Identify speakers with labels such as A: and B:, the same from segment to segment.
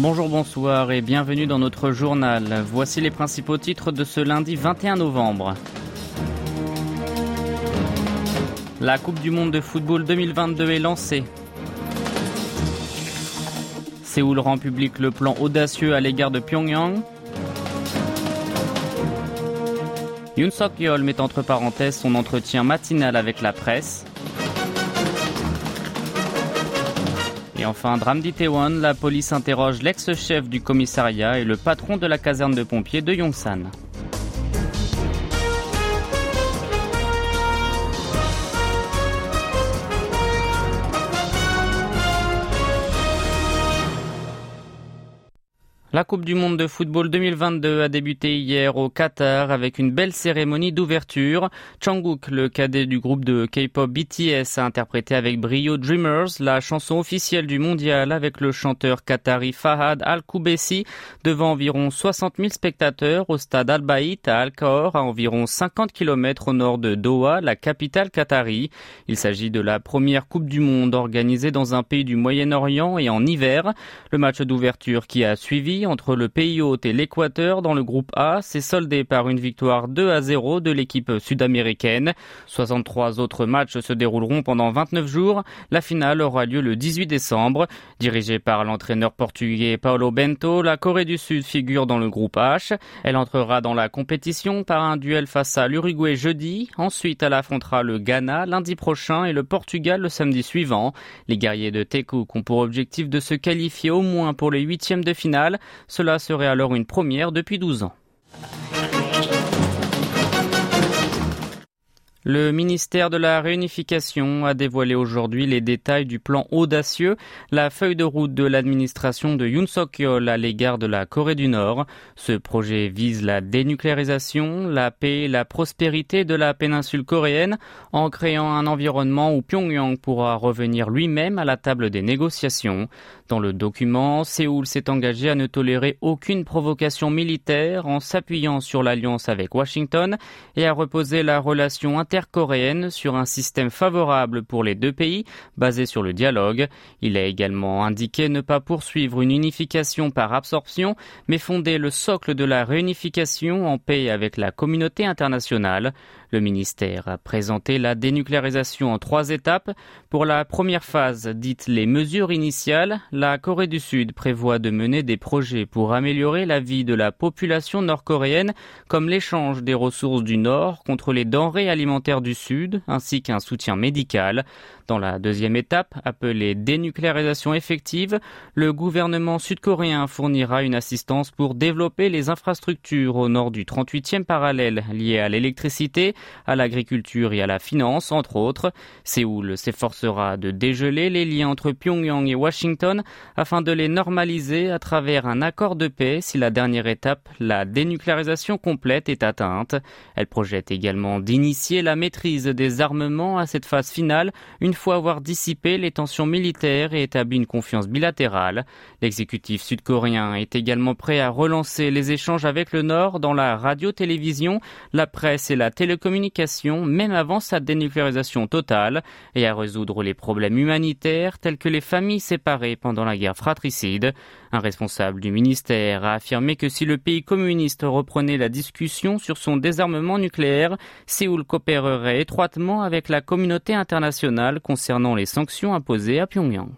A: Bonjour, bonsoir et bienvenue dans notre journal. Voici les principaux titres de ce lundi 21 novembre. La Coupe du Monde de football 2022 est lancée. Séoul rend public le plan audacieux à l'égard de Pyongyang. Yoon Suk-yeol met entre parenthèses son entretien matinal avec la presse. Et enfin, drame d'Itaewon, la police interroge l'ex-chef du commissariat et le patron de la caserne de pompiers de Yongsan. La Coupe du Monde de football 2022 a débuté hier au Qatar avec une belle cérémonie d'ouverture. Changguk, le cadet du groupe de K-pop BTS, a interprété avec brio Dreamers, la chanson officielle du mondial avec le chanteur qatari Fahad Al-Koubessi devant environ 60 000 spectateurs au stade Al-Baït à Al-Khor à environ 50 km au nord de Doha, la capitale qatari. Il s'agit de la première Coupe du Monde organisée dans un pays du Moyen-Orient et en hiver. Le match d'ouverture qui a suivi entre le pays hôte et l'Équateur dans le groupe A s'est soldé par une victoire 2 à 0 de l'équipe sud-américaine. 63 autres matchs se dérouleront pendant 29 jours. La finale aura lieu le 18 décembre. Dirigée par l'entraîneur portugais Paulo Bento, la Corée du Sud figure dans le groupe H. Elle entrera dans la compétition par un duel face à l'Uruguay jeudi. Ensuite, elle affrontera le Ghana lundi prochain et le Portugal le samedi suivant. Les guerriers de Tekouk ont pour objectif de se qualifier au moins pour les huitièmes de finale. Cela serait alors une première depuis 12 ans. Le ministère de la Réunification a dévoilé aujourd'hui les détails du plan audacieux, la feuille de route de l'administration de Yoon Suk-yeol à l'égard de la Corée du Nord. Ce projet vise la dénucléarisation, la paix et la prospérité de la péninsule coréenne en créant un environnement où Pyongyang pourra revenir lui-même à la table des négociations. Dans le document, Séoul s'est engagé à ne tolérer aucune provocation militaire en s'appuyant sur l'alliance avec Washington et à reposer la relation inter coréenne sur un système favorable pour les deux pays basé sur le dialogue. Il a également indiqué ne pas poursuivre une unification par absorption, mais fonder le socle de la réunification en paix avec la communauté internationale. Le ministère a présenté la dénucléarisation en trois étapes. Pour la première phase, dite les mesures initiales, la Corée du Sud prévoit de mener des projets pour améliorer la vie de la population nord-coréenne, comme l'échange des ressources du Nord contre les denrées alimentaires du Sud, ainsi qu'un soutien médical. Dans la deuxième étape, appelée dénucléarisation effective, le gouvernement sud-coréen fournira une assistance pour développer les infrastructures au nord du 38e parallèle liées à l'électricité, à l'agriculture et à la finance, entre autres. Séoul s'efforcera de dégeler les liens entre Pyongyang et Washington afin de les normaliser à travers un accord de paix si la dernière étape, la dénucléarisation complète, est atteinte. Elle projette également d'initier la maîtrise des armements à cette phase finale une fois avoir dissipé les tensions militaires et établi une confiance bilatérale. L'exécutif sud-coréen est également prêt à relancer les échanges avec le Nord dans la radio-télévision, la presse et la télécommunication, même avant sa dénucléarisation totale, et à résoudre les problèmes humanitaires tels que les familles séparées pendant la guerre fratricide. Un responsable du ministère a affirmé que si le pays communiste reprenait la discussion sur son désarmement nucléaire, Séoul coopérerait étroitement avec la communauté internationale concernant les sanctions imposées à Pyongyang.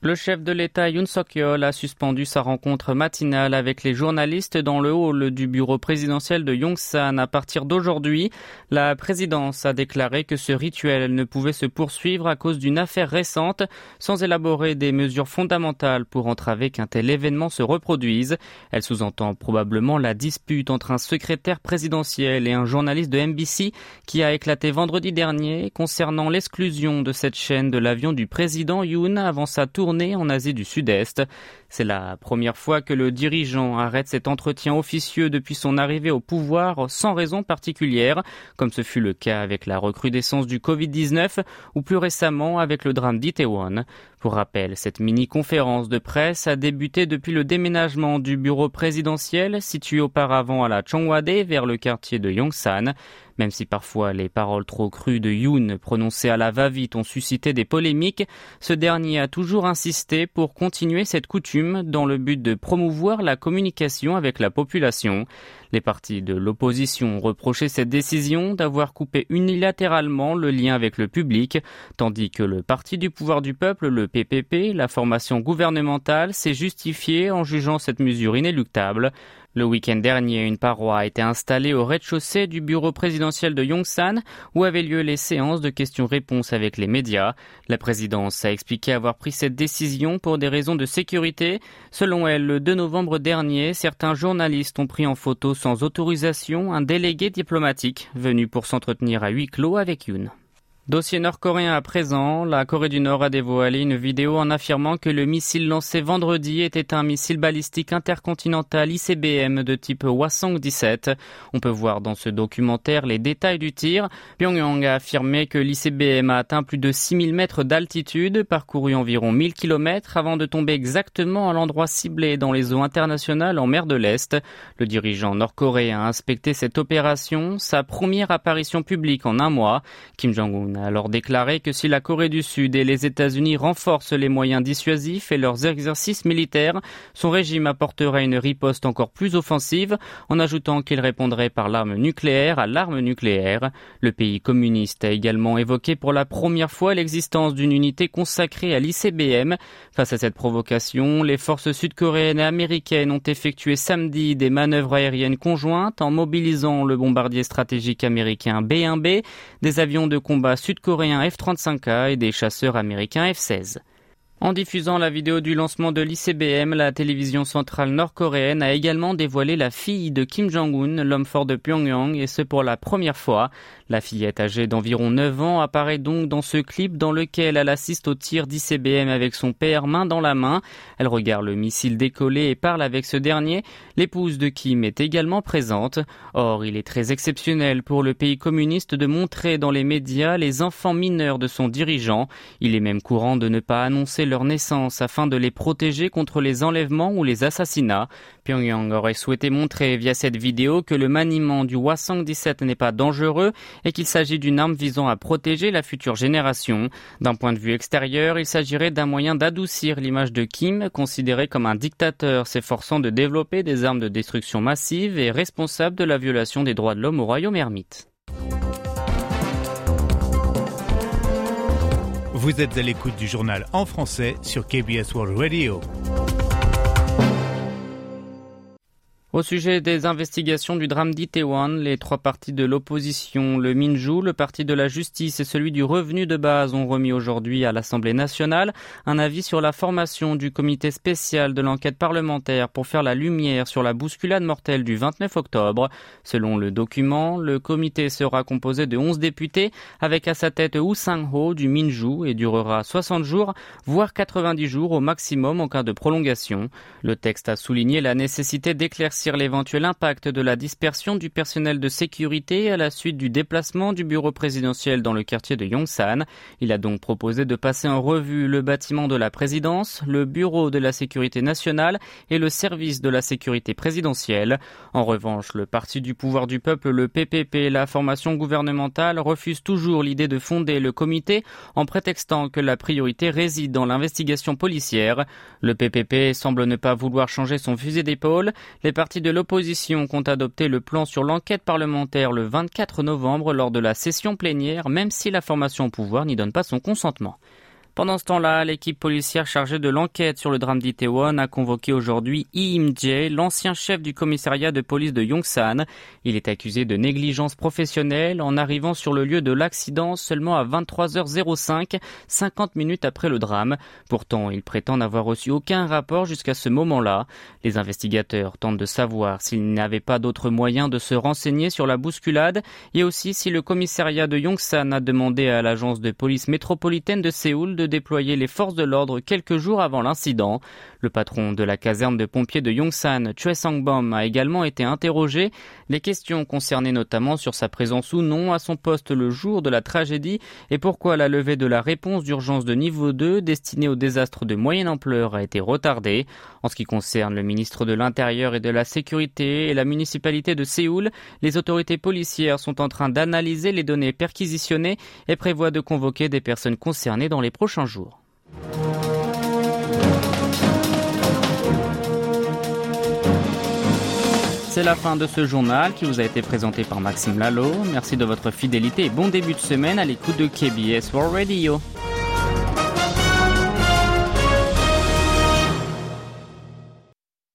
A: Le chef de l'État Yoon Suk-yeol a suspendu sa rencontre matinale avec les journalistes dans le hall du bureau présidentiel de Yongsan à partir d'aujourd'hui. La présidence a déclaré que ce rituel ne pouvait se poursuivre à cause d'une affaire récente sans élaborer des mesures fondamentales pour entraver qu'un tel événement se reproduise. Elle sous-entend probablement la dispute entre un secrétaire présidentiel et un journaliste de MBC qui a éclaté vendredi dernier concernant l'exclusion de cette chaîne de l'avion du président Yoon avant sa tournée en Asie du Sud-Est. C'est la première fois que le dirigeant arrête cet entretien officieux depuis son arrivée au pouvoir sans raison particulière, comme ce fut le cas avec la recrudescence du Covid-19 ou plus récemment avec le drame d'Itaewon. Pour rappel, cette mini-conférence de presse a débuté depuis le déménagement du bureau présidentiel situé auparavant à la Chongwade vers le quartier de Yongsan. Même si parfois les paroles trop crues de Yoon prononcées à la va-vite ont suscité des polémiques, ce dernier a toujours insisté pour continuer cette coutume dans le but de promouvoir la communication avec la population. Les partis de l'opposition reproché cette décision d'avoir coupé unilatéralement le lien avec le public, tandis que le parti du pouvoir du peuple, le PPP, la formation gouvernementale, s'est justifié en jugeant cette mesure inéluctable. Le week-end dernier, une paroi a été installée au rez-de-chaussée du bureau présidentiel de Yongsan, où avaient lieu les séances de questions-réponses avec les médias. La présidence a expliqué avoir pris cette décision pour des raisons de sécurité. Selon elle, le 2 novembre dernier, certains journalistes ont pris en photo sans autorisation un délégué diplomatique venu pour s'entretenir à huis clos avec Yoon. Dossier nord-coréen à présent, la Corée du Nord a dévoilé une vidéo en affirmant que le missile lancé vendredi était un missile balistique intercontinental ICBM de type Hwasong-17. On peut voir dans ce documentaire les détails du tir. Pyongyang a affirmé que l'ICBM a atteint plus de 6000 mètres d'altitude, parcouru environ 1000 km avant de tomber exactement à l'endroit ciblé dans les eaux internationales en mer de l'Est. Le dirigeant nord-coréen a inspecté cette opération, sa première apparition publique en un mois. Kim Jong-un a alors déclaré que si la Corée du Sud et les États-Unis renforcent les moyens dissuasifs et leurs exercices militaires, son régime apporterait une riposte encore plus offensive, en ajoutant qu'il répondrait par l'arme nucléaire à l'arme nucléaire. Le pays communiste a également évoqué pour la première fois l'existence d'une unité consacrée à l'ICBM. Face à cette provocation, les forces sud-coréennes et américaines ont effectué samedi des manœuvres aériennes conjointes en mobilisant le bombardier stratégique américain B-1B, des avions de combat sud-coréens F-35A et des chasseurs américains F-16. En diffusant la vidéo du lancement de l'ICBM, la télévision centrale nord-coréenne a également dévoilé la fille de Kim Jong-un, l'homme fort de Pyongyang, et ce pour la première fois. La fillette âgée d'environ 9 ans apparaît donc dans ce clip dans lequel elle assiste au tir d'ICBM avec son père main dans la main. Elle regarde le missile décoller et parle avec ce dernier. L'épouse de Kim est également présente. Or, il est très exceptionnel pour le pays communiste de montrer dans les médias les enfants mineurs de son dirigeant. Il est même courant de ne pas annoncer leur naissance afin de les protéger contre les enlèvements ou les assassinats. Pyongyang aurait souhaité montrer via cette vidéo que le maniement du Hwasong-17 n'est pas dangereux et qu'il s'agit d'une arme visant à protéger la future génération. D'un point de vue extérieur, il s'agirait d'un moyen d'adoucir l'image de Kim, considéré comme un dictateur s'efforçant de développer des armes de destruction massive et responsable de la violation des droits de l'homme au royaume ermite.
B: Vous êtes à l'écoute du journal en français sur KBS World Radio.
A: Au sujet des investigations du drame d'Itaewon, les trois partis de l'opposition, le Minju, le Parti de la Justice et celui du Revenu de base ont remis aujourd'hui à l'Assemblée nationale un avis sur la formation du comité spécial de l'enquête parlementaire pour faire la lumière sur la bousculade mortelle du 29 octobre. Selon le document, le comité sera composé de 11 députés avec à sa tête Woo Sang-ho du Minju et durera 60 jours, voire 90 jours au maximum en cas de prolongation. Le texte a souligné la nécessité d'éclaircir l'éventuel impact de la dispersion du personnel de sécurité à la suite du déplacement du bureau présidentiel dans le quartier de Yongsan. Il a donc proposé de passer en revue le bâtiment de la présidence, le bureau de la sécurité nationale et le service de la sécurité présidentielle. En revanche, le parti du pouvoir du peuple, le PPP, la formation gouvernementale refuse toujours l'idée de fonder le comité en prétextant que la priorité réside dans l'investigation policière. Le PPP semble ne pas vouloir changer son fusil d'épaule. Les partis de l'opposition comptent adopter le plan sur l'enquête parlementaire le 24 novembre lors de la session plénière, même si la formation au pouvoir n'y donne pas son consentement. Pendant ce temps-là, l'équipe policière chargée de l'enquête sur le drame d'Itaewon a convoqué aujourd'hui Lee Im-jae, l'ancien chef du commissariat de police de Yongsan. Il est accusé de négligence professionnelle en arrivant sur le lieu de l'accident seulement à 23h05, 50 minutes après le drame. Pourtant, il prétend n'avoir reçu aucun rapport jusqu'à ce moment-là. Les investigateurs tentent de savoir s'il n'avait pas d'autre moyen de se renseigner sur la bousculade et aussi si le commissariat de Yongsan a demandé à l'agence de police métropolitaine de Séoul de déployer les forces de l'ordre quelques jours avant l'incident. Le patron de la caserne de pompiers de Yongsan, Choi Sang-bom, a également été interrogé. Les questions concernaient notamment sur sa présence ou non à son poste le jour de la tragédie et pourquoi la levée de la réponse d'urgence de niveau 2 destinée au désastre de moyenne ampleur a été retardée. En ce qui concerne le ministre de l'Intérieur et de la Sécurité et la municipalité de Séoul, les autorités policières sont en train d'analyser les données perquisitionnées et prévoient de convoquer des personnes concernées dans les prochains C'est la fin de ce journal qui vous a été présenté par Maxime Lalo. Merci de votre fidélité et bon début de semaine à l'écoute de KBS World Radio.